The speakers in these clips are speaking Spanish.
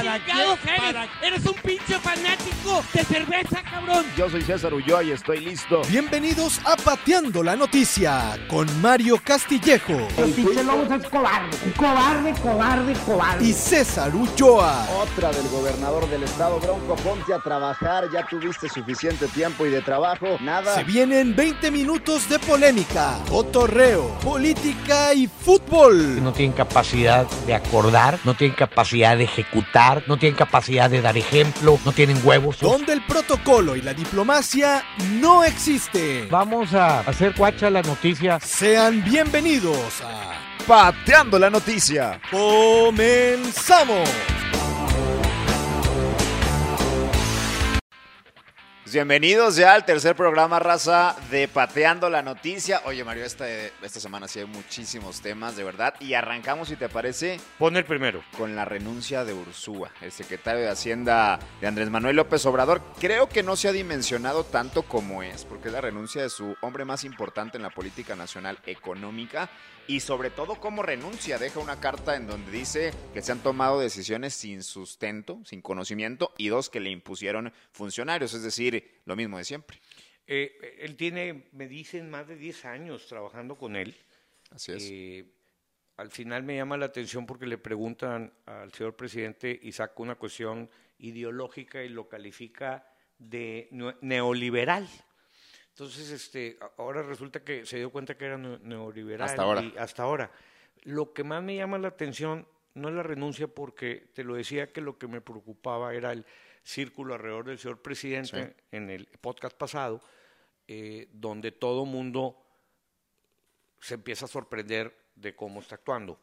¿Para chingados qué? eres? ¿Para Eres un pinche fanático de cerveza, cabrón. Yo soy César Ulloa y estoy listo. Bienvenidos a Pateando la Noticia con Mario Castillejo El pinche Lobos es cobarde, cobarde, cobarde, cobarde. y César Ulloa. Otra del gobernador del estado, Bronco, ponte a trabajar. Ya tuviste suficiente tiempo y de trabajo. Nada. Se vienen 20 minutos de polémica, cotorreo, política y fútbol. no tienen capacidad de acordar, no tienen capacidad de ejecutar, no tienen capacidad de dar ejemplo, no tienen huevos. Donde el protocolo y la diplomacia no existen. Vamos a hacer cuacha la noticia. Sean bienvenidos a Pateando la noticia. Comenzamos. Bienvenidos ya al tercer programa, raza, de Pateando la Noticia. Oye, Mario, esta, esta semana sí hay muchísimos temas, de verdad. Y arrancamos, si te parece, Pon el primero. con la renuncia de Ursúa, el secretario de Hacienda de Andrés Manuel López Obrador. Creo que no se ha dimensionado tanto como es, porque es la renuncia de su hombre más importante en la política nacional económica y sobre todo cómo renuncia. Deja una carta en donde dice que se han tomado decisiones sin sustento, sin conocimiento y dos que le impusieron funcionarios, es decir, lo mismo de siempre. Eh, él tiene, me dicen, más de 10 años trabajando con él. Así es. Eh, al final me llama la atención porque le preguntan al señor presidente y saca una cuestión ideológica y lo califica de neoliberal. Entonces, este, ahora resulta que se dio cuenta que era neo- neoliberal. Hasta ahora. y hasta ahora. Lo que más me llama la atención no es la renuncia porque te lo decía que lo que me preocupaba era el círculo alrededor del señor presidente Sí. en el podcast pasado, eh, donde todo mundo se empieza a sorprender de cómo está actuando.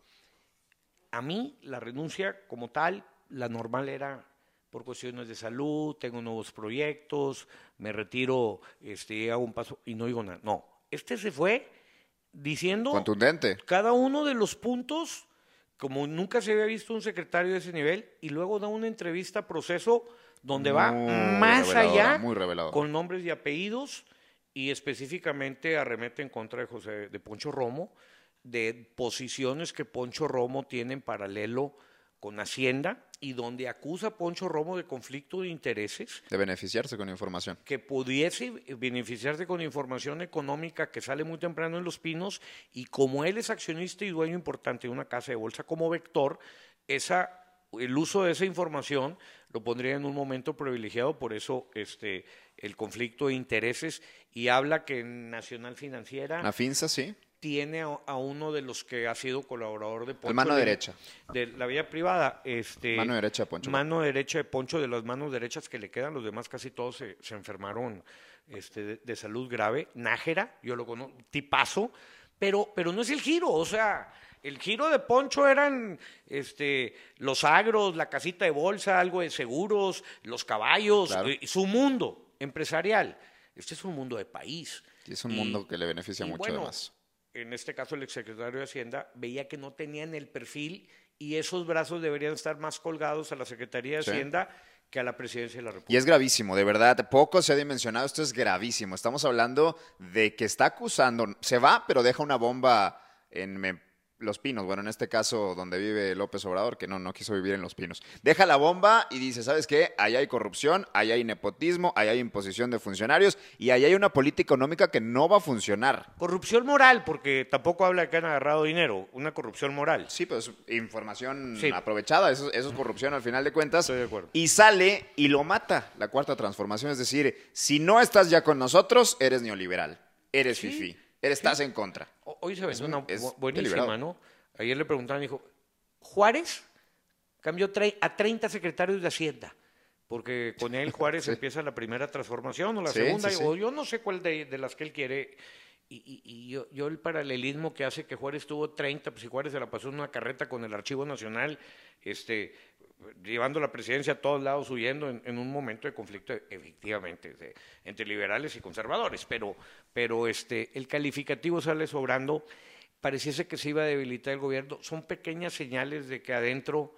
A mí la renuncia como tal, la normal era por cuestiones de salud, tengo nuevos proyectos, me retiro, este, hago un paso y no digo nada. No, este se fue diciendo Contundente. cada uno de los puntos, como nunca se había visto un secretario de ese nivel, y luego da una entrevista a proceso donde va más allá muy con nombres y apellidos y específicamente arremete en contra de José de Poncho Romo, de posiciones que Poncho Romo tiene en paralelo con Hacienda y donde acusa a Poncho Romo de conflicto de intereses De beneficiarse con información. que pudiese beneficiarse con información económica que sale muy temprano en Los Pinos y como él es accionista y dueño importante de una casa de bolsa como vector, esa, el uso de esa información lo pondría en un momento privilegiado, por eso este, el conflicto de intereses y habla que Nacional Financiera La sí. tiene a, a uno de los que ha sido colaborador de Poncho. mano de- derecha. De la vía privada. Este, Mano derecha de Poncho. Mano derecha de Poncho, de las manos derechas que le quedan, los demás casi todos se, se enfermaron este, de, de salud grave. Nájera, yo lo conozco, tipazo, pero, pero no es el giro, o sea, el giro de Poncho eran este, los agros, la casita de bolsa, algo de seguros, los caballos, Claro. eh, su mundo empresarial. Este es un mundo de país. Y es un Y- mundo que le beneficia mucho bueno, además. En este caso, el exsecretario de Hacienda veía que no tenían el perfil y esos brazos deberían estar más colgados a la Secretaría de Sí. Hacienda que a la Presidencia de la República. Y es gravísimo, de verdad, poco se ha dimensionado, esto es gravísimo. Estamos hablando de que está acusando, se va, pero deja una bomba en Los Pinos, bueno, en este caso donde vive López Obrador, que no, no quiso vivir en Los Pinos. Deja la bomba y dice, ¿sabes qué? Ahí hay corrupción, ahí hay nepotismo, ahí hay imposición de funcionarios y ahí hay una política económica que no va a funcionar. Corrupción moral, porque tampoco habla de que han agarrado dinero, una corrupción moral. Sí, pues información Sí. aprovechada, eso, eso es corrupción al final de cuentas. Estoy de acuerdo. Y sale y lo mata la cuarta transformación, es decir, si no estás ya con nosotros, eres neoliberal, eres Sí, fifi, estás en contra. Hoy se ve Es un- una es buenísima, deliberado. ¿no? Ayer le preguntaban, dijo, Juárez cambió a 30 secretarios de Hacienda, porque con él Juárez Sí. empieza la primera transformación o la Sí, segunda, o yo no sé cuál de, de las que él quiere. Y, y- y yo, yo el paralelismo que hace que Juárez tuvo 30, pues si Juárez se la pasó en una carreta con el Archivo Nacional, este, llevando la presidencia a todos lados, huyendo en, en un momento de conflicto, efectivamente, de- entre liberales y conservadores, pero, pero este, el calificativo sale sobrando, pareciese que se iba a debilitar el gobierno, son pequeñas señales de que adentro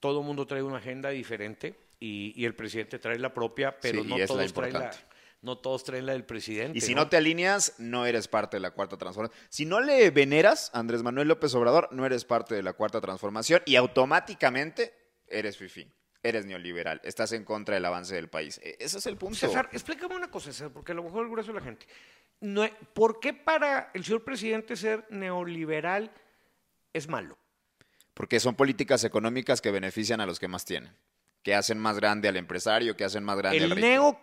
todo el mundo trae una agenda diferente y, y el presidente trae la propia, pero Sí, no, todos traen la, importante. no todos traen la del presidente. Y si no te alineas, no eres parte de la cuarta transformación. Si no le veneras a Andrés Manuel López Obrador, no eres parte de la cuarta transformación y automáticamente eres fifi. eres neoliberal, estás en contra del avance del país. E- Ese es el punto. César, explícame una cosa, César, porque a lo mejor el grueso de la gente. No, ¿Por qué para el señor presidente ser neoliberal es malo? Porque son políticas económicas que benefician a los que más tienen, que hacen más grande al empresario, que hacen más grande al El rico. neo,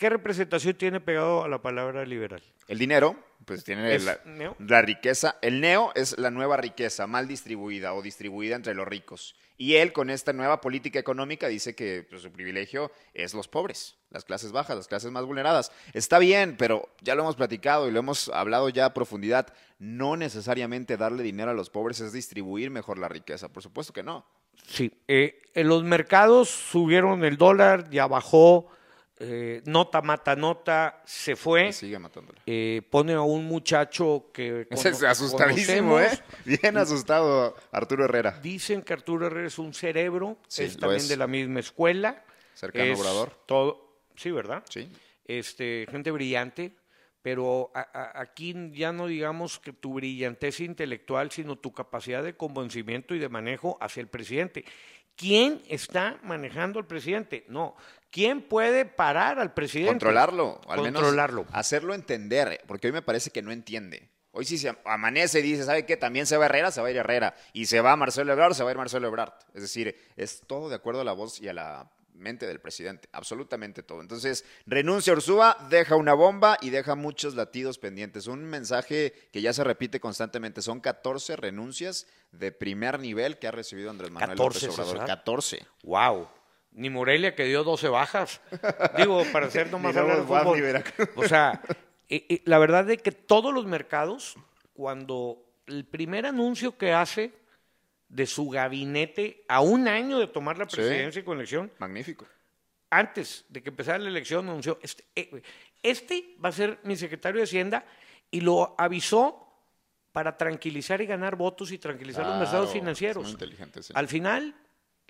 ¿qué representación tiene pegado a la palabra liberal? El dinero, pues tiene la riqueza. El neo es la nueva riqueza, mal distribuida o distribuida entre los ricos. Y él, con esta nueva política económica, dice que pues, su privilegio es los pobres, las clases bajas, las clases más vulneradas. Está bien, pero ya lo hemos platicado y lo hemos hablado ya a profundidad. No necesariamente darle dinero a los pobres es distribuir mejor la riqueza. Por supuesto que no. Sí. eh, en los mercados subieron el dólar, ya bajó, eh, nota mata nota, se fue. Y sigue matándole. eh, pone a un muchacho que Ese es asustadísimo, ¿eh? Bien asustado Arturo Herrera. Dicen que Arturo Herrera es un cerebro, Sí, es también es. de la misma escuela. Cercano es Obrador. Todo, sí, ¿verdad? Sí. Este, gente brillante, pero a- a- aquí ya no digamos que tu brillantez intelectual, sino tu capacidad de convencimiento y de manejo hacia el presidente. ¿Quién está manejando al presidente? No. ¿Quién puede parar al presidente? Controlarlo, al Controlarlo. menos hacerlo entender, porque hoy me parece que no entiende. Hoy sí se amanece y dice, ¿sabe qué? También se va Herrera, se va a ir Herrera. Y se va Marcelo Ebrard, se va a ir Marcelo Ebrard. Es decir, es todo de acuerdo a la voz y a la mente del presidente. Absolutamente todo. Entonces, renuncia Ursúa, deja una bomba y deja muchos latidos pendientes. Un mensaje que ya se repite constantemente. Son 14 renuncias de primer nivel que ha recibido Andrés Manuel 14, López Obrador. César. 14. Wow. Ni Morelia que dio 12 bajas. Digo, para hacer nomás hablar de fútbol. O sea, eh, eh, la verdad de que todos los mercados, cuando el primer anuncio que hace de su gabinete a un año de tomar la Sí. presidencia y con elección, Magnífico. antes de que empezara la elección, anunció, este, eh, este va a ser mi secretario de Hacienda y lo avisó para tranquilizar y ganar votos y tranquilizar los mercados financieros. es muy inteligente, sí. Al final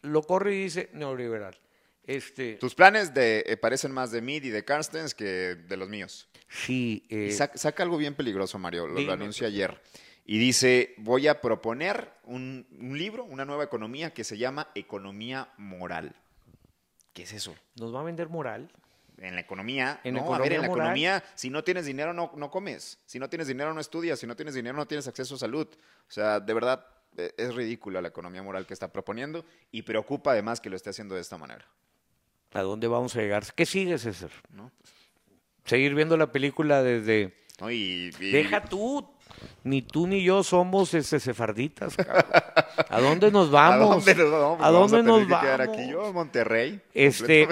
lo corre y dice neoliberal. Este, Tus planes de, eh, parecen más de Mid y de Carstens que de los míos. sí, eh, saca, saca algo bien peligroso, Mario, lo, lo anuncia ayer. Y dice, voy a proponer un, un libro, una nueva economía que se llama Economía Moral. ¿Qué es eso? nos va a vender moral. En la economía, En no, a ver, en la moral. economía, si no tienes dinero, no, no comes. Si no tienes dinero, no estudias. Si no tienes dinero, no tienes acceso a salud. O sea, de verdad, es ridícula la economía moral que está proponiendo y preocupa además que lo esté haciendo de esta manera. ¿A dónde vamos a llegar? ¿Qué sigue, César? ¿no? Seguir viendo la película desde... ¿No? Y, y- Deja tú, ni tú ni yo somos este, sefarditas. cabrón. ¿A dónde nos vamos? ¿A dónde nos vamos? ¿A Vamos dónde nos que quedar vamos? aquí yo, Monterrey. Este,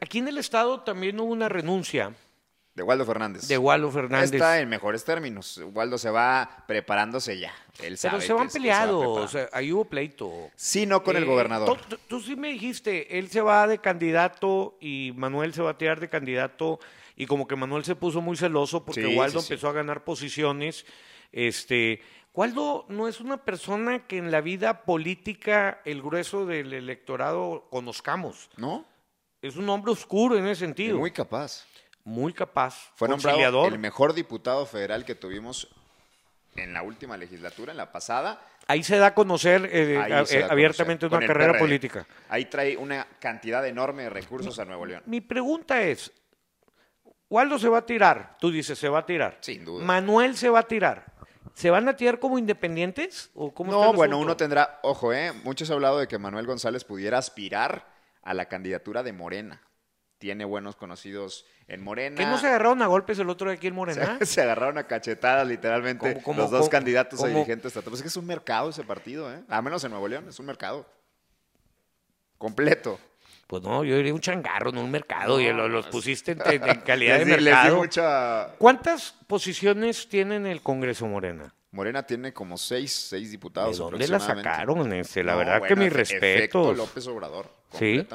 aquí en el estado también hubo una renuncia De Waldo Fernández. de Waldo Fernández. Está en mejores términos. Waldo se va preparándose ya. Él pero sabe se que van que se va peleados, o preparando. sea, ahí hubo pleito. Sí, no con el Eh, gobernador. Tú, sí me dijiste, él se va de candidato y Manuel se va a tirar de candidato y como que Manuel se puso muy celoso porque Sí, Waldo sí, sí. empezó a ganar posiciones. Este, Waldo no es una persona que en la vida política el grueso del electorado conozcamos. ¿No? Es un hombre oscuro en ese sentido. muy capaz. Muy capaz. Fue nombrado el mejor diputado federal que tuvimos en la última legislatura, en la pasada. Ahí se da a conocer eh, a- da eh, a abiertamente conocer, una carrera PRD. política. Ahí trae una cantidad enorme de recursos a Nuevo León. Mi pregunta es, Waldo se va a tirar, tú dices, se va a tirar. Sin duda. Manuel se va a tirar. ¿Se van a tirar como independientes? ¿O cómo No, bueno, uno tendrá, ojo, eh, muchos han hablado de que Manuel González pudiera aspirar a la candidatura de Morena. Tiene buenos conocidos en Morena. ¿Que no se agarraron a golpes el otro de aquí en Morena? Se, se agarraron a cachetadas, literalmente, ¿Cómo, cómo, los dos cómo, candidatos a dirigentes estatales. Pues es que es un mercado ese partido, ¿eh? A menos en Nuevo León, es un mercado. Completo. Pues no, yo diría un changarro, no un mercado, y lo- los pusiste en, calidad de Les les di mercado. mucha... ¿Cuántas posiciones tiene en el Congreso Morena? Morena tiene como seis, seis ¿De diputados dónde la sacaron? Este? La No, verdad que bueno, mis efe- efecto respetos. López Obrador, Sí.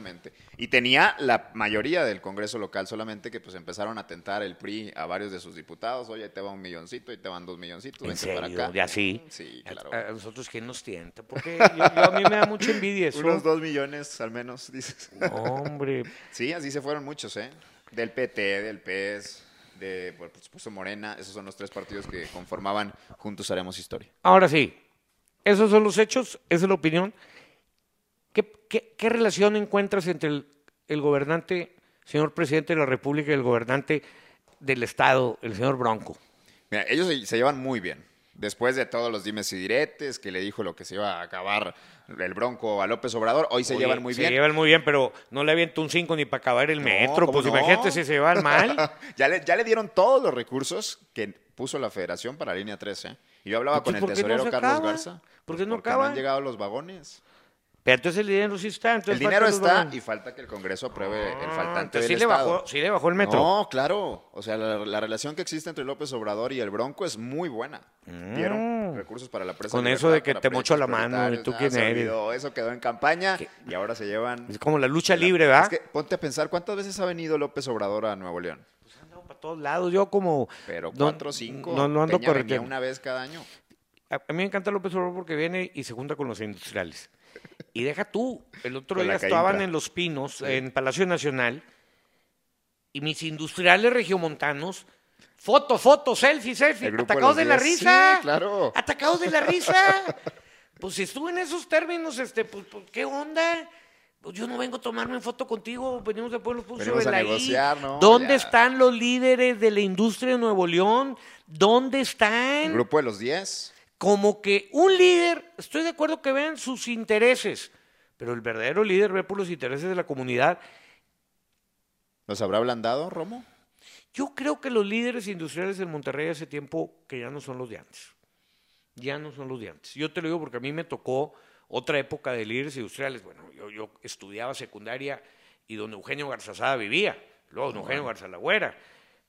Y tenía la mayoría del Congreso local, solamente que pues empezaron a tentar el PRI a varios de sus diputados. Oye, ahí te va un milloncito, ahí te van dos milloncitos, ¿En serio? para acá. ¿Ya sí? Sí, claro. A, a nosotros, ¿quién nos tienta? Porque yo, yo- a mí me da mucha envidia eso. Unos dos millones al menos, dices. No, hombre. Sí, así se fueron muchos, ¿eh? Del PT, del PES, de, por supuesto, Morena. Esos son los tres partidos que conformaban Juntos Haremos Historia. Ahora sí, esos son los hechos, esa es la opinión. ¿Qué, qué, qué relación encuentras entre el, el gobernante, señor presidente de la República, y el gobernante del Estado, el señor Bronco? Mira, ellos se, se llevan muy bien. Después de todos los dimes y diretes, que le dijo lo que se iba a acabar el Bronco a López Obrador, hoy se Oye, llevan muy bien. Se llevan muy bien, pero no le avienta un 5 ni para acabar el No, metro. ¿cómo Pues no? imagínate si se llevan mal. ya, le, ya le dieron todos los recursos que puso la federación para línea 13. Y yo hablaba con el Entonces, ¿por qué no tesorero Carlos? Garza. ¿Por qué no porque acaba? han llegado los vagones. Pero entonces el dinero sí está. entonces el dinero está y falta que el Congreso apruebe el Ah, faltante del sí le, Estado. bajó, sí le bajó el metro. No, claro. O sea, la, la relación que existe entre López Obrador y el Bronco es muy buena. Dieron recursos para la presa. Mm. Con eso de que te mocho la mano, ¿y tú prioritarios. quién eres? olvidó. Eso quedó en campaña y ahora se llevan... Es como la lucha libre, ¿verdad? Es que ponte a pensar, ¿cuántas veces ha venido López Obrador a Nuevo León? Ando para todos lados. Yo como... Pero cuatro o cinco. No, no ando Peña venía una vez cada año. A, a mí me encanta López Obrador porque viene y se junta con los industriales. Y deja tú, el otro día estaban en Los Pinos, en Palacio Nacional, y mis industriales regiomontanos, foto, foto, selfie, selfie, de atacados de la 10. risa. Sí, claro. Atacados de la risa. Pues si estuve en esos términos, este, pues, pues, ¿qué onda? Pues yo no vengo a tomarme foto contigo, venimos puntos Venimos sobre a la negociar, ¿no? ¿Dónde Ya. están los líderes de la industria de Nuevo León? ¿Dónde están? El grupo de los 10. Como que un líder, estoy de acuerdo que vean sus intereses, pero el verdadero líder ve por los intereses de la comunidad. ¿Nos habrá ablandado, Romo? Yo creo que los líderes industriales en Monterrey hace tiempo que ya no son los de antes. Ya no son los de antes. Yo te lo digo porque a mí me tocó otra época de líderes industriales. Bueno, yo, yo estudiaba secundaria y don Eugenio Garzazada vivía. Luego don Eugenio Garzalagüera.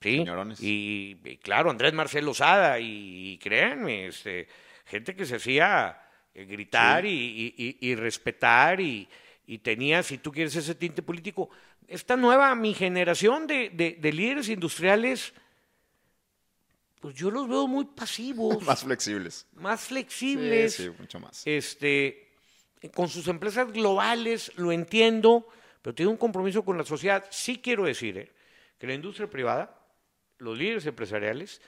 Sí. Señorones. Y, y claro, Andrés Marcelo Sada. Y, y créanme, este, gente que se hacía eh, gritar y, y- y- y respetar y, y tenía, si tú quieres, ese tinte político. Esta nueva, mi generación de, de- de líderes industriales, pues yo los veo muy pasivos, Más flexibles. más flexibles, Sí, sí, mucho más. este, con sus empresas globales, lo entiendo, pero tiene un compromiso con la sociedad. Sí quiero decir eh, que la industria privada, los líderes empresariales,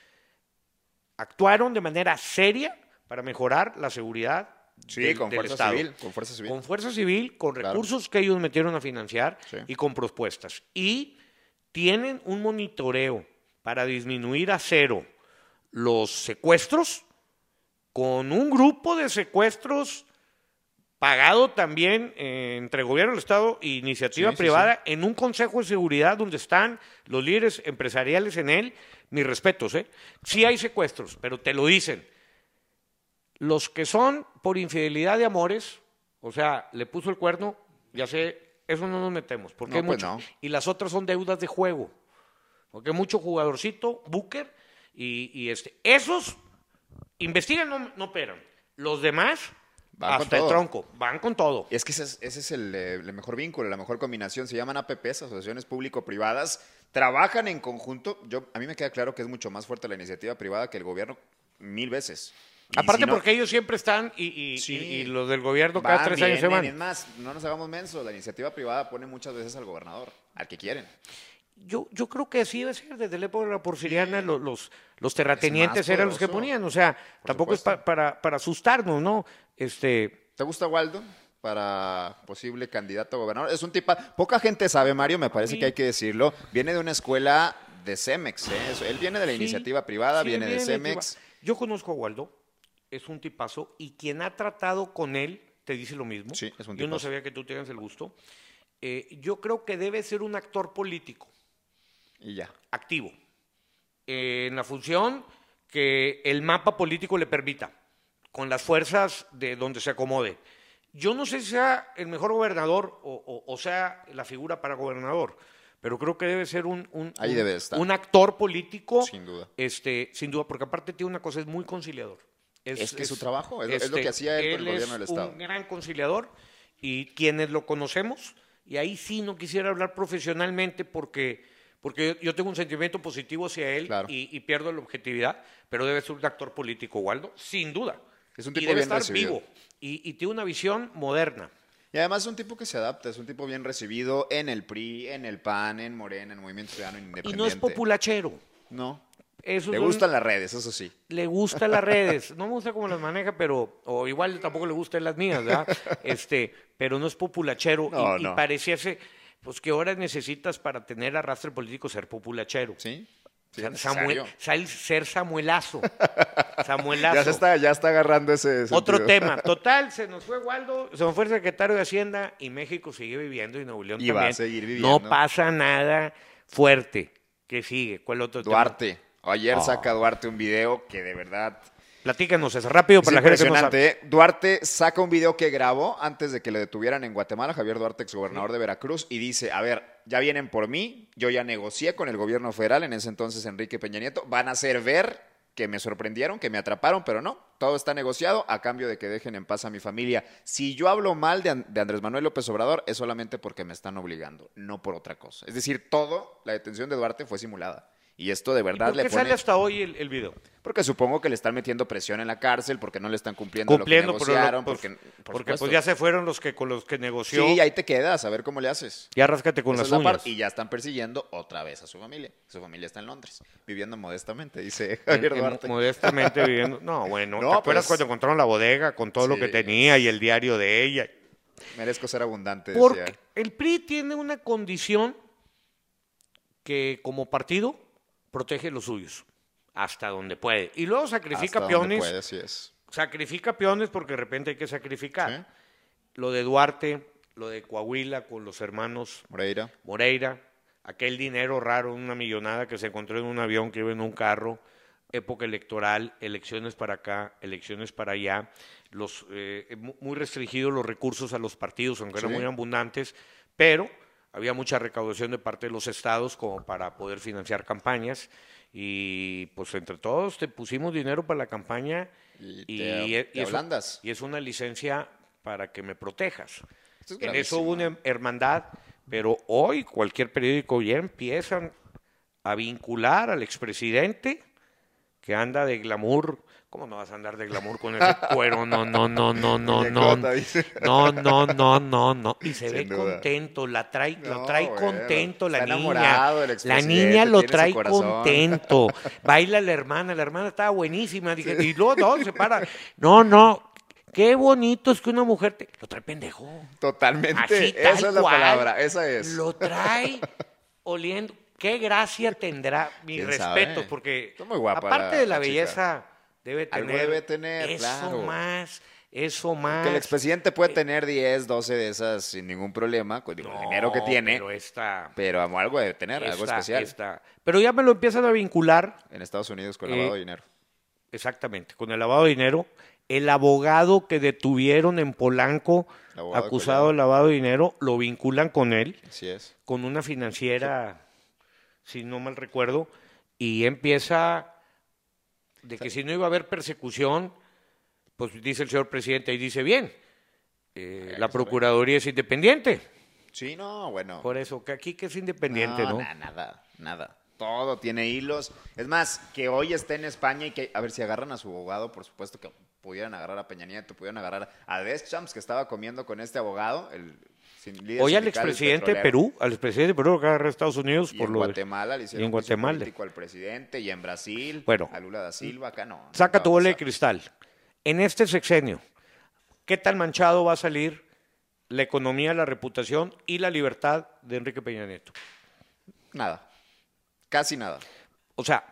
actuaron de manera seria para mejorar la seguridad Sí, del- con del fuerza Estado. civil. Con fuerza civil. Con fuerza civil, con Claro. recursos que ellos metieron a financiar Sí. y con propuestas. Y tienen un monitoreo para disminuir a cero los secuestros con un grupo de secuestros pagado también eh, entre gobierno del Estado e iniciativa Sí, sí, privada en un consejo de seguridad donde están los líderes empresariales en él. Mis respetos, ¿eh? Sí hay secuestros, pero te lo dicen. Los que son por infidelidad de amores, o sea, le puso el cuerno, ya sé, eso no nos metemos, porque No, hay pues mucho. no. Y las otras son deudas de juego, porque hay mucho jugadorcito, Booker, y, y este. Esos investigan, no, no operan. Los demás, Van con hasta el tronco, van con todo. Es que ese es, ese es el, eh, el mejor vínculo, la mejor combinación. Se llaman APPs, asociaciones público-privadas. Trabajan en conjunto. Yo, a mí me queda claro que es mucho más fuerte la iniciativa privada que el gobierno mil veces. Y Aparte si no- porque ellos siempre están y, y- Sí. y- y los del gobierno cada van, tres años se van. y Es más, no nos hagamos mensos. La iniciativa privada pone muchas veces al gobernador, al que quieren. Yo, yo creo que así debe ser. Desde la época de la porfiriana, los, los, los terratenientes eran los que ponían. O sea, tampoco es pa- para, para asustarnos, ¿no? Este, ¿Te gusta Waldo para posible candidato a gobernador? Es un tipo, poca gente sabe, Mario, me parece que hay que decirlo. Viene de una escuela de Cemex, ¿eh? Eso, Él viene de la sí, iniciativa privada, sí, viene de Cemex. Yo conozco a Waldo, es un tipazo, y quien ha tratado con él te dice lo mismo. Sí, es un Yo no tipazo. sabía que tú tengas el gusto. Eh, yo creo que debe ser un actor político. Y ya. activo en la función que el mapa político le permita, con las fuerzas de donde se acomode. Yo no sé si sea el mejor gobernador o, o- o sea la figura para gobernador, pero creo que debe ser un, un- Ahí un- debe de estar. un actor político. Sin duda. Este, sin duda, porque aparte tiene una cosa, es muy conciliador. Es que es su trabajo, es lo- es lo que hacía él con el gobierno del es Estado. Un gran conciliador y quienes lo conocemos, y ahí sí no quisiera hablar profesionalmente porque, porque yo, tengo un sentimiento positivo hacia él Claro. y, y pierdo la objetividad, pero debe ser un actor político, Waldo, sin duda. Es un y tipo debe bien estar recibido. vivo y, y tiene una visión moderna. Y además es un tipo que se adapta, es un tipo bien recibido en el PRI, en el PAN, en Morena, en Movimiento Ciudadano, en Y Independiente. no es populachero. No. Le gustan las redes, eso sí. le gusta las redes. No me gusta cómo las maneja, pero. O igual tampoco le gustan las mías, ¿verdad? Este, pero no es populachero. y- No, y, pareciese. Pues que ahora necesitas para tener arrastre político ser populachero. ¿Sí? Sí, Samuel, ser Samuelazo. Samuelazo. Ya se está, ya está agarrando ese Otro sentido. tema. Total, se nos fue Waldo, se nos fue el secretario de Hacienda y México sigue viviendo y Nuevo León Y va a seguir viviendo. No pasa nada fuerte. ¿Qué sigue? ¿Cuál otro tema? Duarte. Ayer saca Duarte un video que de verdad Platícanos eso rápido Es para la gente que no sabe. ¿eh? Duarte saca un video que grabó antes de que le detuvieran en Guatemala, Javier Duarte, exgobernador de Veracruz, y dice, a ver, ya vienen por mí, yo ya negocié con el gobierno federal, en ese entonces Enrique Peña Nieto, van a hacer ver que me sorprendieron, que me atraparon, pero no, todo está negociado a cambio de que dejen en paz a mi familia. Si yo hablo mal de, de Andrés Manuel López Obrador, es solamente porque me están obligando, no por otra cosa. Es decir, todo, la detención de Duarte fue simulada. Y esto de ¿Y verdad ¿Por le qué pone... sale hasta hoy el, el video? Porque supongo que le están metiendo presión en la cárcel, porque no le están cumpliendo, Cumpliendo, lo que pero lo- negociaron, pues, porque, por porque pues ya se fueron los que con los que negoció. Sí, ahí te quedas, a ver cómo le haces. Ya ráscate con Esa las la uñas. Y ya están persiguiendo otra vez a su familia. Su familia está en Londres, viviendo modestamente, dice Javier en- Duarte. modestamente viviendo. No, bueno, ¿te No, acuerdas pues- cuando encontraron la bodega con todo lo que tenía y el diario de ella? Merezco ser abundante, Porque decía. el PRI tiene una condición que como partido protege los suyos hasta donde puede. Y luego sacrifica Hasta donde peones, puede, así es. sacrifica peones porque de repente hay que sacrificar. Sí. Lo de Duarte, lo de Coahuila con los hermanos Moreira. Moreira, aquel dinero raro, una millonada que se encontró en un avión que iba en un carro, época electoral, elecciones para acá, elecciones para allá, los, eh, mu- muy restringidos los recursos a los partidos, aunque eran muy abundantes, pero había mucha recaudación de parte de los estados como para poder financiar campañas y pues entre todos te pusimos dinero para la campaña Y y, te- y te es, ablandas. y es una licencia para que me protejas. Es En eso hubo una hermandad, pero hoy cualquier periódico ya empiezan a vincular al expresidente que anda de glamour. ¿Cómo no vas a andar de glamour con ese cuero? No, no, no, no, no, no. No, no, no, no, no. Y se ve contento, la trae, lo trae contento la niña. La niña lo trae contento. Baila la hermana, la hermana estaba buenísima. Dije, y luego no, se para. No, no. Qué bonito es que una mujer te... lo trae pendejo. Totalmente. Así, Esa es la cual, palabra, esa es. Lo trae oliendo. Qué gracia tendrá, mis ¿Quién respetos, sabe? porque Está muy guapa aparte la- de la, la chica. belleza, debe Algo tener, debe tener, eso claro. más, eso más. Que el expresidente puede tener 10, 12 de esas sin ningún problema, con el dinero que tiene, Pero esta, pero algo debe tener, algo especial. esta- Pero ya me lo empiezan a vincular En Estados Unidos con Eh, lavado de dinero. Exactamente, con el lavado de dinero. El abogado que detuvieron en Polanco, El de acusado de lavado de dinero, lo vinculan con él, Así es. con una financiera, si no mal recuerdo, y empieza de que si no iba a haber persecución, pues dice el señor presidente, y dice bien, eh, la Procuraduría es independiente. Sí, no, bueno. Por eso, que aquí que es independiente, ¿no? na- nada, nada. Todo tiene hilos. Es más, que hoy esté en España y que, a ver, si agarran a su abogado, por supuesto que pudieran agarrar a Peña Nieto, pudieran agarrar a Deschamps, que estaba comiendo con este abogado, el Hoy al expresidente de. Perú, al expresidente de Perú, acá en Estados Unidos, Y por en lo de- Guatemala le hicieron y en Guatemala. político al presidente y en Brasil Bueno. a Lula da Silva, acá no. Saca tu bola de cristal. En este sexenio, ¿qué tan manchado va a salir la economía, la reputación y la libertad de Enrique Peña Nieto? Nada. Casi nada. O sea,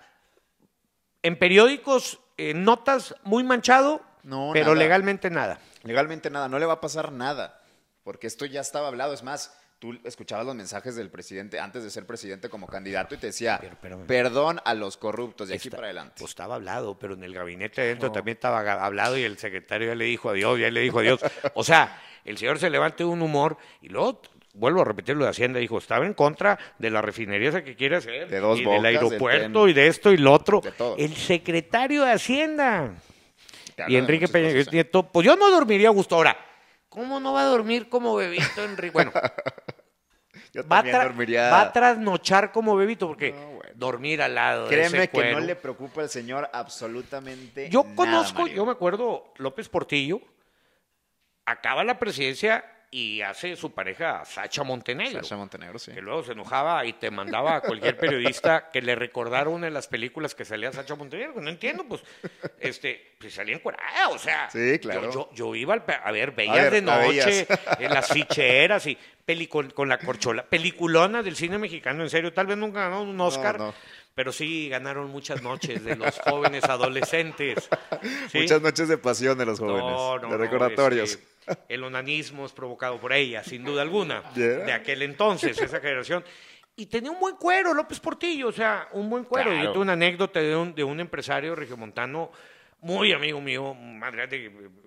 en periódicos, en notas muy manchado, No, pero nada. legalmente nada. Legalmente nada, no le va a pasar nada, porque esto ya estaba hablado. Es más, tú escuchabas los mensajes del presidente antes de ser presidente como candidato y te decía, Pero, perdón a los corruptos de aquí Está- para adelante. Pues estaba hablado, pero en el gabinete adentro también estaba hablado y el secretario ya le dijo adiós, ya le dijo adiós. O sea, el señor se levanta de un humor y luego, vuelvo a repetir lo de Hacienda, dijo, estaba en contra de la refinería esa que quiere hacer, De dos y bocas, del aeropuerto y de esto y lo otro. De todo. El secretario de Hacienda. Te Y Enrique Peña. Nieto, pues yo no dormiría a gusto. Ahora, ¿cómo no va a dormir como bebito Enrique? Bueno, Yo va a, también tra- dormiría. va a trasnochar como bebito, porque No, bueno. dormir al lado de Créeme ese que no le preocupa al señor absolutamente Yo nada, conozco, Mario. yo me acuerdo, López Portillo, acaba la presidencia y hace su pareja Sacha Montenegro. Sasha Montenegro, sí. Que luego se enojaba y te mandaba a cualquier periodista que le recordara una de las películas que salía Sacha Montenegro. No entiendo, pues, este, pues salía encuerada, o sea. Sí, claro. Yo, yo, yo iba al a ver, ver, de noche, en las ficheras y peli con, la corchola. Peliculona del cine mexicano, en serio. Tal vez nunca ganaron un Oscar. no. Pero sí ganaron muchas noches de los jóvenes adolescentes. ¿sí? Muchas noches de pasión de los jóvenes. No, no, de no, recordatorios. este, el onanismo es provocado por ella, sin duda alguna, Yeah. de aquel entonces, esa generación. Y tenía un buen cuero, López Portillo, o sea, un buen cuero. Claro. Yo tuve una anécdota de un, de un empresario regiomontano, muy amigo mío,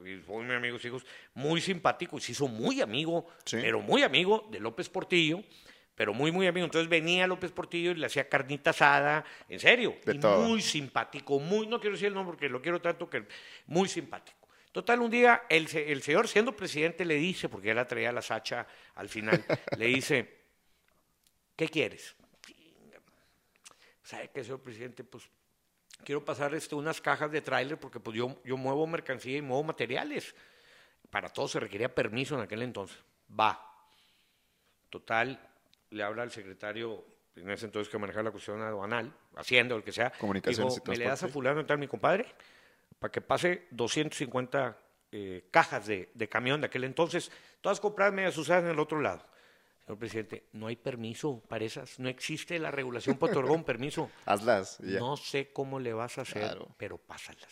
y fue mi amigo, hijos, muy simpático, y se hizo muy amigo, Sí. pero muy amigo de López Portillo. Pero muy, muy amigo. Entonces venía López Portillo y le hacía carnita asada, en serio. De y todo. muy simpático, muy, no quiero decir el nombre porque lo quiero tanto que muy simpático. Total, un día el, el señor, siendo presidente, le dice, porque la traía la Sacha al final, le dice, ¿qué quieres? ¿Sabe qué, señor presidente? Pues quiero pasar este, unas cajas de tráiler porque pues yo, yo muevo mercancía y muevo materiales. Para todo se requería permiso en aquel entonces. Va. Total, le habla al secretario, en ese entonces que manejaba la cuestión aduanal, Hacienda o el que sea. Comunicaciones dijo, ¿me le das a transporte". fulano y tal, mi compadre? Para que pase 250 eh, cajas de, de camión de aquel entonces, todas compradas medias usadas en el otro lado. Señor presidente, no hay permiso para esas, no existe la regulación para otorgar un permiso. Hazlas. y ya. No sé cómo le vas a hacer, Claro. pero pásalas.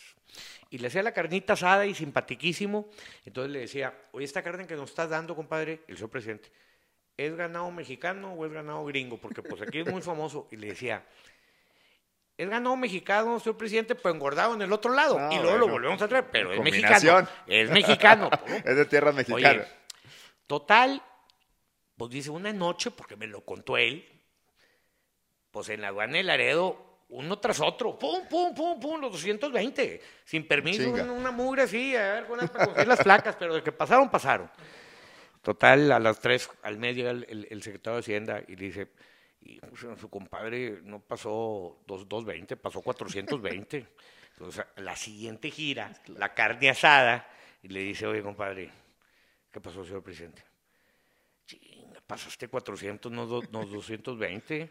Y le hacía la carnita asada y simpatiquísimo. Entonces le decía, oye, esta carne que nos estás dando, compadre, el señor presidente, ¿es ganado mexicano o es ganado gringo? Porque pues aquí es muy famoso. Y le decía, es ganado mexicano, señor presidente, pero engordado en el otro lado. Ah, y luego lo volvemos a traer, pero es mexicano. Es mexicano. ¿no? Es de tierras mexicanas. Oye, total, pues dice, una noche, porque me lo contó él, pues en la aduana de Laredo, uno tras otro, pum, pum, pum, pum, los 220, sin permiso, una, una mugre así, a ver, para conseguir las placas, pero de que pasaron, pasaron. Total, a las 3 al medio el, el- el secretario de Hacienda y le dice, y, pues, su compadre no pasó dos- 220, pasó 420. Entonces, la siguiente gira, la carne asada, y le dice, oye, compadre, ¿qué pasó, señor presidente? Chinga, pasaste 400, no, do- no 220.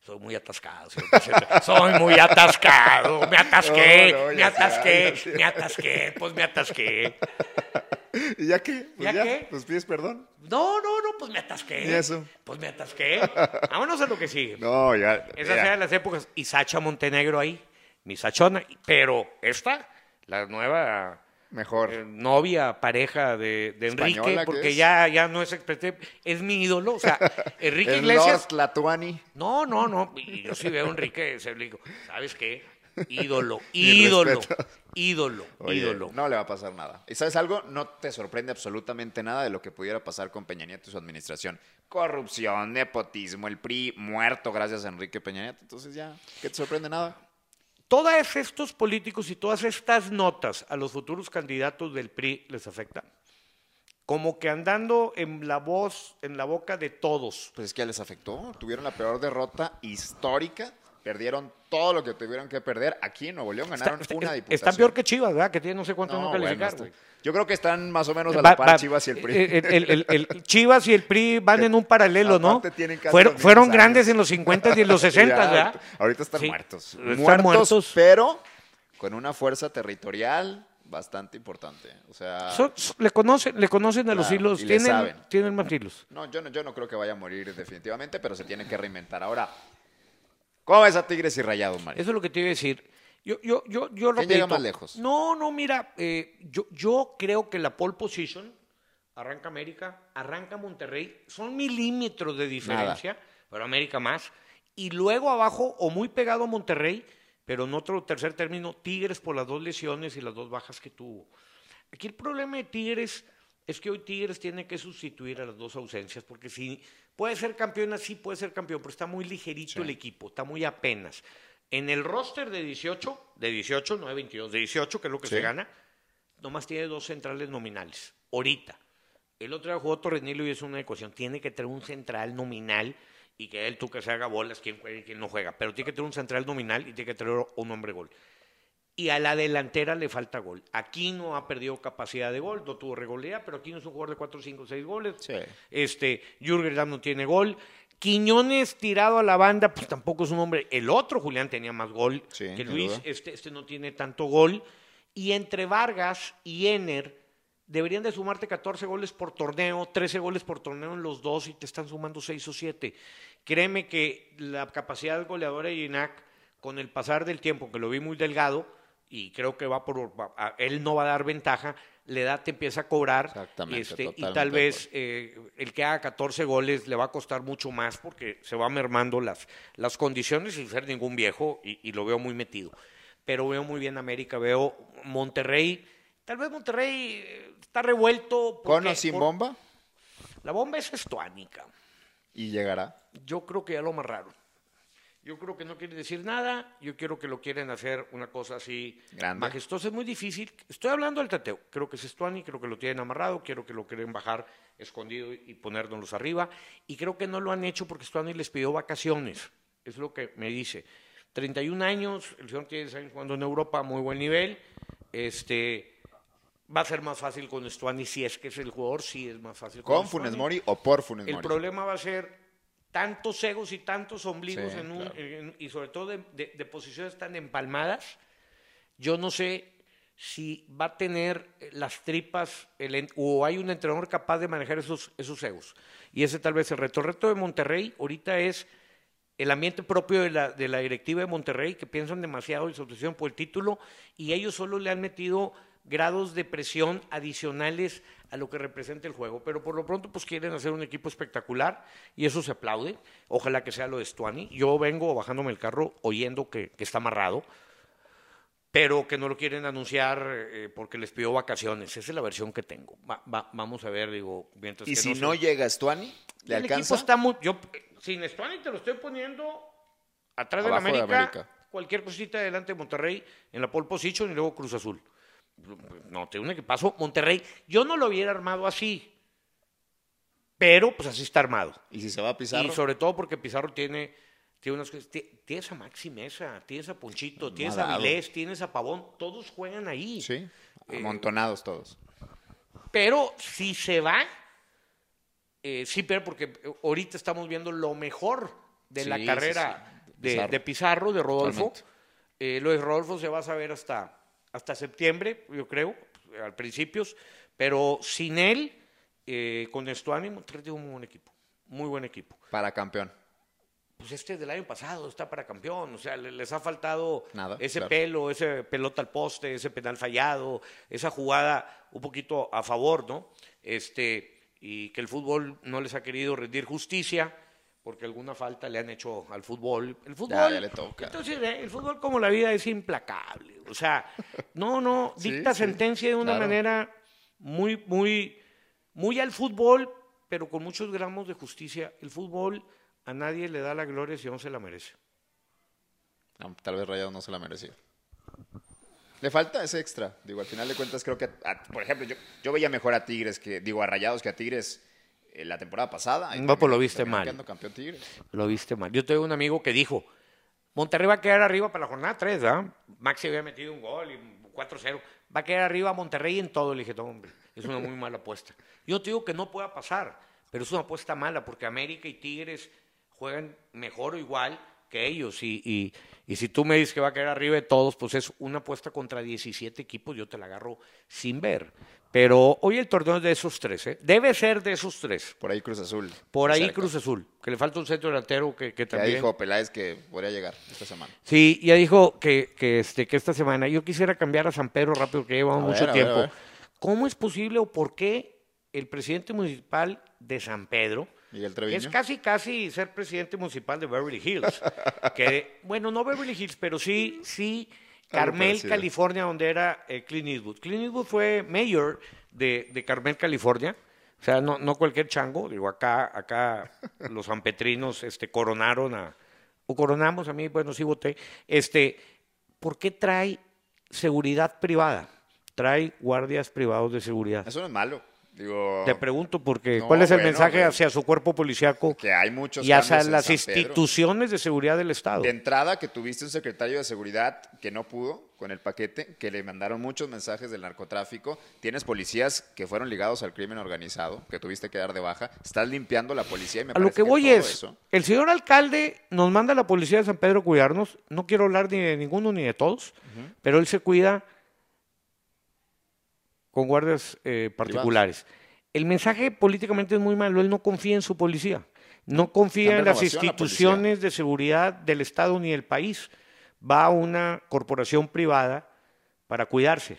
Soy muy atascado, señor presidente. Soy muy atascado. Me atasqué, No, no, me ya atasqué, ya me atasqué, pues me atasqué. ¿Y ya qué? Pues ¿Ya ya, qué? Pues pides perdón. No, no, pues me atasqué. ¿Y eso? Pues me atasqué. Vámonos a lo que sigue. No, ya. Esas eran las épocas. Y Sacha Montenegro ahí, mi Sachona. Pero esta, la nueva Mejor. eh, novia, pareja de, de Enrique, Española, ¿qué porque ya, ya no es es mi ídolo. O sea, Enrique Iglesias. No, no, no. Y yo sí veo a Enrique, se le digo, ¿sabes qué? Ídolo, ídolo, ídolo, Oye, ídolo. No le va a pasar nada. ¿Y sabes algo? No te sorprende absolutamente nada de lo que pudiera pasar con Peña Nieto y su administración. Corrupción, nepotismo, el PRI muerto gracias a Enrique Peña Nieto. Entonces ya, ¿qué te sorprende nada? Todos estos políticos y todas estas notas a los futuros candidatos del PRI les afectan. Como que andando en la voz, en la boca de todos. Pues es que ya les afectó. Tuvieron la peor derrota histórica. Perdieron todo lo que tuvieron que perder. Aquí en Nuevo León ganaron Está- una está- diputación. Están peor que Chivas, ¿verdad? Que tiene no sé cuánto no, No, calificar, bueno, güey. está- Yo creo que están más o menos a Va- la par va- Chivas y el PRI. el- el- el- el Chivas y el PRI van en un paralelo, ¿no? Fueron, los fueron grandes en los 50 y en los 60, Ya, ¿verdad? ahorita- están Sí, muertos. están muertos. muertos. pero con una fuerza territorial bastante importante. O sea, le, conocen, le conocen a los Claro, hilos, y le tienen, saben. tienen más hilos. no, yo no, yo no creo que vaya a morir definitivamente, pero se tiene que reinventar. Ahora, ¿cómo ves a Tigres y Rayados, Mario? Eso es lo que te iba a decir. Yo, yo, yo, yo ¿Quién llega más lejos? No, no, mira, eh, yo, yo creo que la pole position arranca América, arranca Monterrey, son milímetros de diferencia, pero América más. Y luego abajo, o muy pegado a Monterrey, pero en otro tercer término, Tigres por las dos lesiones y las dos bajas que tuvo. Aquí el problema de Tigres es que hoy Tigres tiene que sustituir a las dos ausencias, porque si puede ser campeón así, puede ser campeón, pero está muy ligerito el equipo, está muy apenas. En el roster de 18, de 18, no de 22, de 18, que es lo que Sí. se gana, nomás tiene dos centrales nominales, ahorita. El otro día jugó Torrenilo y es una ecuación. Tiene que tener un central nominal y que él tú que se haga bolas, quién juega y quién no juega. Pero tiene que tener un central nominal y tiene que tener un hombre gol. Y a la delantera le falta gol. Aquí no ha perdido capacidad de gol, no tuvo regolea, pero aquí no es un jugador de 4, 5, 6 goles. Sí. Este, Jürgen Damm no tiene gol. Quiñones tirado a la banda, pues tampoco es un hombre. El otro, Julián, tenía más gol Sí, que Luis. Este, este no tiene tanto gol. Y entre Vargas y Ener, deberían de sumarte 14 goles por torneo, 13 goles por torneo en los dos y te están sumando 6 o 7. Créeme que la capacidad goleadora de Ginac, con el pasar del tiempo, que lo vi muy delgado, y creo que va por, va- a- él no va a dar ventaja, la edad te empieza a cobrar, Exactamente, este, y tal vez eh, el que haga 14 goles le va a costar mucho más porque se va mermando las, las condiciones sin ser ningún viejo y, y lo veo muy metido. Pero veo muy bien América, veo Monterrey, tal vez Monterrey eh, está revuelto. ¿Con o sin por- bomba? La bomba es estuánica. Y llegará. Yo creo que ya lo amarraron. Yo creo que no quiere decir nada. Yo quiero que lo quieren hacer una cosa así Grande. majestuosa. Es muy difícil. Estoy hablando del tateo. Creo que es Estuani, creo que lo tienen amarrado, quiero que lo quieren bajar escondido y ponernos arriba. Y creo que no lo han hecho porque Estuani les pidió vacaciones. Es lo que me dice. 31 años, el señor tiene 10 años jugando en Europa a muy buen nivel. Este. Va a ser más fácil con Estuani si es que es el jugador, sí es más fácil ¿Con Estuani. Funes Mori o por Funes El Mori? problema va a ser tantos egos y tantos ombligos Sí, en un- claro. en- y sobre todo de, de- de posiciones tan empalmadas. Yo no sé si va a tener las tripas el o hay un entrenador capaz de manejar esos, esos egos. Y ese tal vez el reto. El reto de Monterrey ahorita es el ambiente propio de la, de la directiva de Monterrey, que piensan demasiado y se obsesionan por el título, y ellos solo le han metido grados de presión adicionales a lo que representa el juego. Pero por lo pronto, pues quieren hacer un equipo espectacular, y eso se aplaude. Ojalá que sea lo de Stuani. Yo vengo bajándome el carro oyendo que, que está amarrado, pero que no lo quieren anunciar eh, porque les pidió vacaciones. Esa es la versión que tengo. Va- va- vamos a ver, digo, mientras ¿Y que si se- no llega Stuani? ¿Le el alcanza? equipo está muy. Yo, sin Stuani te lo estoy poniendo atrás de la de América, América. Cualquier cosita delante de Monterrey en la pole position y luego Cruz Azul. No, tiene un equipazo. Monterrey, yo no lo hubiera armado así. Pero pues así está armado. ¿Y si se va a Pizarro? Y sobre todo porque Pizarro tiene, tiene unas cosas. ti- Tienes a Maxi Mesa, tienes a Ponchito, tienes a. Vilés, tienes a Pavón. Todos juegan ahí. Sí, Eh, amontonados todos. Pero si se va, eh, sí, pero porque ahorita estamos viendo lo mejor de Sí, la carrera sí. De, Pizarro. de Pizarro, de Rodolfo. Eh, lo de Rodolfo se va a saber hasta, hasta septiembre, yo creo, al principios. Pero sin él, eh, con Estuani, Monterrey tiene un muy buen equipo. Muy buen equipo. Para campeón. Pues este del año pasado está para campeón, o sea, le- les ha faltado Nada, ese claro. pelo, ese pelota al poste, ese penal fallado, esa jugada un poquito a favor, ¿no? Este, y que el fútbol no les ha querido rendir justicia porque alguna falta le han hecho al fútbol. El fútbol, ya le toca. entonces eh, el fútbol como la vida es implacable, o sea, no, no, dicta sí, sentencia de una claro. manera muy, muy, muy al fútbol, pero con muchos gramos de justicia. El fútbol a nadie le da la gloria si no se la merece. No, tal vez Rayado no se la merecía. Le falta ese extra. Digo, al final de cuentas creo que, a- por ejemplo, yo, yo veía mejor a Tigres que, digo, a Rayados que a Tigres la temporada pasada. No, pues lo viste mal. campeón Tigres. Lo viste mal. Yo tengo un amigo que dijo, Monterrey va a quedar arriba para la jornada 3, ¿ah? Maxi había metido un gol y 4-0. Va a quedar arriba Monterrey en todo. Le dije, hombre, es una muy mala apuesta. Yo te digo que no pueda pasar, pero es una apuesta mala porque América y Tigres juegan mejor o igual que ellos. Y, y, y si tú me dices que va a quedar arriba de todos, pues es una apuesta contra 17 equipos, yo te la agarro sin ver. Pero hoy el torneo es de esos tres, ¿eh? Debe ser de esos tres. Por ahí Cruz Azul. Por ahí. Cruz Azul, que le falta un centro delantero que, que Ya también. dijo Peláez que podría llegar esta semana. Sí, ya dijo que, que, este, que esta semana yo quisiera cambiar a San Pedro rápido, que llevamos mucho ver, a ver, tiempo. a ver. ¿Cómo es posible o por qué el presidente municipal de San Pedro, Miguel que Treviño. es casi casi ser presidente municipal de Beverly Hills, que, bueno, no Beverly Hills, pero sí, sí, Carmel. California, donde era eh, Clint Eastwood. Clint Eastwood fue mayor de, de Carmel, California. O sea, no, no cualquier chango. Digo, acá, acá los sanpetrinos este, coronaron a. O coronamos, a mí, bueno, sí voté. Este, ¿Por qué trae seguridad privada? Trae guardias privados de seguridad. Eso no es malo. Digo, Te pregunto porque No, ¿cuál es el bueno, mensaje hacia su cuerpo policiaco que hay muchos y hacia las San Pedro. instituciones de seguridad del Estado? De entrada, que tuviste un secretario de seguridad que no pudo con el paquete, que le mandaron muchos mensajes del narcotráfico. Tienes policías que fueron ligados al crimen organizado, que tuviste que dar de baja. Estás limpiando la policía y me A lo que voy todo es, eso- el señor alcalde nos manda a la policía de San Pedro a cuidarnos. No quiero hablar ni de ninguno ni de todos, pero él se cuida con guardias eh, particulares. El mensaje políticamente es muy malo. Él no confía en su policía. No confía en las la instituciones de seguridad del Estado ni del país. Va a una corporación privada para cuidarse.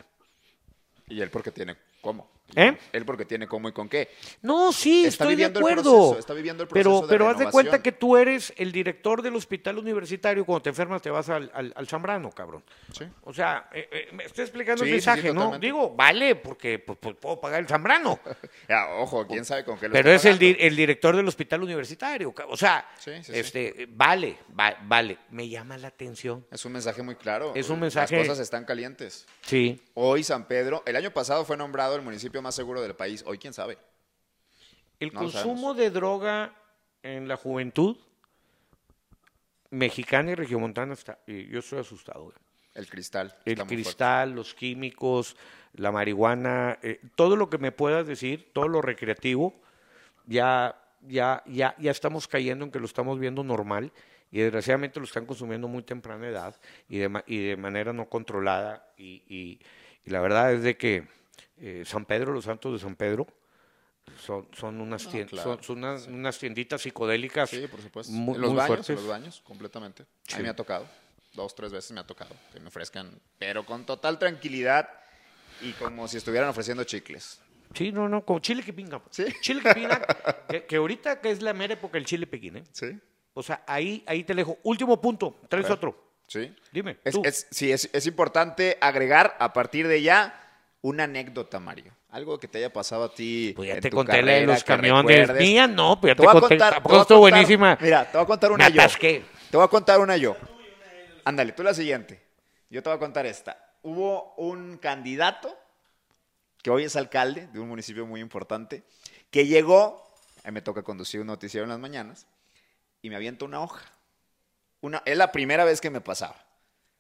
Y él porque tiene cómo. ¿Eh? Él porque tiene cómo y con qué. No, sí, Está estoy de acuerdo. proceso, está viviendo el pero, proceso de pero haz de cuenta que tú eres el director del hospital universitario. Cuando te enfermas te vas al, al, al Zambrano, cabrón. Sí. O sea, eh, eh, me estoy explicando Sí, el sí, mensaje, ¿no? Digo, vale, porque pues, pues, puedo pagar el Zambrano. Ya, ojo, quién sabe con qué lo pero es el, di- el director del hospital universitario. O sea, este, vale, va- vale. Me llama la atención. Es un mensaje muy claro. Es un mensaje- Las cosas están calientes. Sí. Hoy San Pedro, el año pasado fue nombrado el municipio más seguro del país. Hoy quién sabe. El No consumo de droga en la juventud mexicana y regiomontana está. yo estoy asustado. güey. El cristal. El cristal, los químicos, la marihuana, eh, todo lo que me puedas decir, todo lo recreativo, ya, ya, ya, ya estamos cayendo en que lo estamos viendo normal y desgraciadamente lo están consumiendo muy temprana edad y de, y de manera no controlada. Y, y- y la verdad es de que eh, San Pedro, los santos de San Pedro, son, son, unas, Ah, tien- claro, son, son unas, unas tienditas psicodélicas Sí, por supuesto. muy, en los muy baños, fuertes. en los baños, completamente. A Sí. mí me ha tocado. Dos, tres veces me ha tocado que me ofrezcan, pero con total tranquilidad y como si estuvieran ofreciendo chicles. Sí, no, no, como chile que pinga. Sí. Chile que pinga, que, que ahorita que es la mera época del chile pequín, ¿eh? Sí. O sea, ahí, ahí te dejo. Último punto, traes otro. Sí. Dime, Es, tú. es- sí, es, es importante agregar a partir de ya una anécdota, Mario. Algo que te haya pasado a ti. Pues ya en te tu conté la de los camiones. Mía no, pero ya Te te, voy a conté. contar. tampoco estuvo buenísima. Mira, te voy a contar una Me yo. atasqué. Te voy a contar una yo. Ándale, tú la siguiente. Yo te voy a contar esta. Hubo un candidato que hoy es alcalde de un municipio muy importante que llegó, me toca conducir un noticiero en las mañanas y me avienta una hoja. Una, es la primera vez que me pasaba.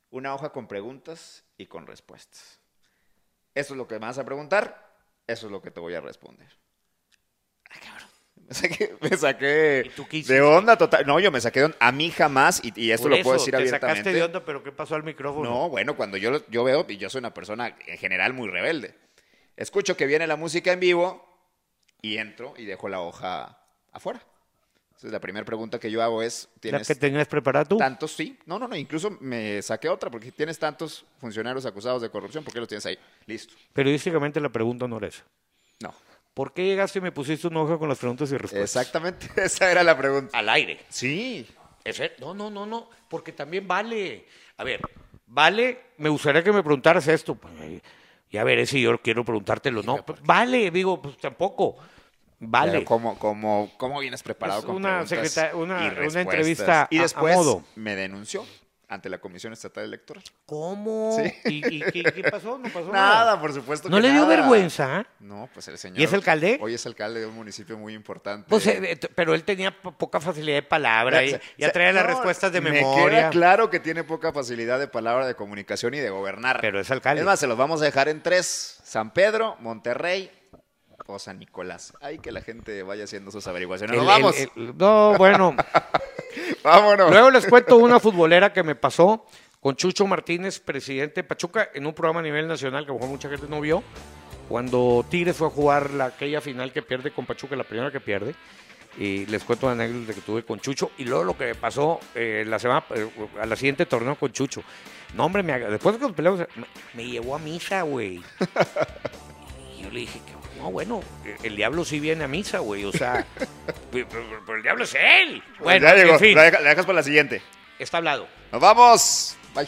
Una hoja con preguntas y con respuestas. Eso es lo que me vas a preguntar, eso es lo que te voy a responder. Ay, cabrón. Me saqué, me saqué ¿Y tú qué de onda total. No, yo me saqué de onda. A mí jamás, y, y esto Por lo puedo eso, decir te abiertamente. sacaste de onda, pero ¿qué pasó al micrófono? No, bueno, cuando yo, yo veo, y yo soy una persona en general muy rebelde, escucho que viene la música en vivo y entro y dejo la hoja afuera. Entonces la primera pregunta que yo hago es, ¿La ¿tienes que tenías preparada tú? tantos? Sí. No, no, no, incluso me saqué otra, porque tienes tantos funcionarios acusados de corrupción, ¿por qué los tienes ahí? Listo. Periodísticamente la pregunta no era esa. No. ¿Por qué llegaste y me pusiste una hoja con las preguntas y respuestas? Exactamente, esa era la pregunta. Al aire. Sí. Ese- no, no, no, no, porque también vale. A ver, vale, me gustaría que me preguntaras esto. Pues, ya veré si yo quiero preguntártelo. No, vale, digo, pues tampoco. Vale. Pero ¿cómo, cómo, cómo vienes preparado Es con una preguntas secreta- una- y una entrevista Y a- a después modo. me denunció ante la Comisión Estatal Electoral. ¿Cómo? Sí. ¿Y, y qué, qué pasó? No pasó Nada, nada. por supuesto ¿No que le dio nada. vergüenza? No, pues el señor. ¿Y es alcalde? Hoy es alcalde de un municipio muy importante. Pues, eh, eh, pero él tenía po- poca facilidad de palabra y ya traía las no, respuestas de Me memoria. queda claro que tiene poca facilidad de palabra, de comunicación y de gobernar. Pero es alcalde. Es más, se los vamos a dejar en tres: San Pedro, Monterrey o San Nicolás. Hay que la gente vaya haciendo sus averiguaciones. El- ¡Nos vamos! el- el- no, bueno. ¡Vámonos! Luego les cuento una futbolera que me pasó con Chucho Martínez, presidente de Pachuca, en un programa a nivel nacional que a lo mejor mucha gente no vio. Cuando Tigres fue a jugar la, aquella final que pierde con Pachuca, la primera que pierde. Y les cuento una anécdota que tuve con Chucho. Y luego lo que me pasó eh, la semana, eh, a la siguiente torneo con Chucho. No, hombre, me, después de que nos peleamos, me, me llevó a misa, güey. Y yo le dije, que, no, bueno, el diablo sí viene a misa, güey. O sea, pero, el diablo es él. Pues Bueno, ya llegó. en fin, La, deja- la dejas para la siguiente. está hablado. ¡Nos vamos! Bye.